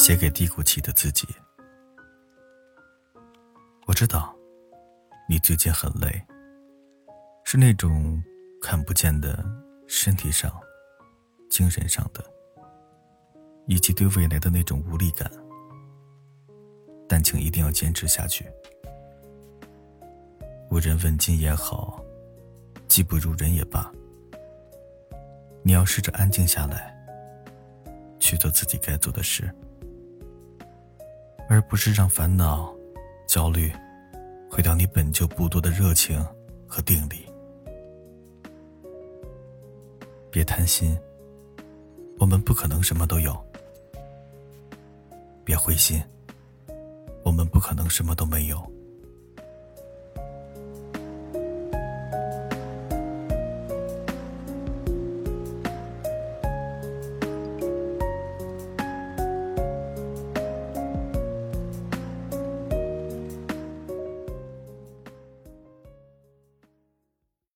写给低谷期的自己。我知道，你最近很累，是那种看不见的身体上、精神上的，以及对未来的那种无力感。但请一定要坚持下去。无人问津也好，技不如人也罢，你要试着安静下来，去做自己该做的事，而不是让烦恼、焦虑毁掉你本就不多的热情和定力。别贪心，我们不可能什么都有；别灰心，我们不可能什么都没有。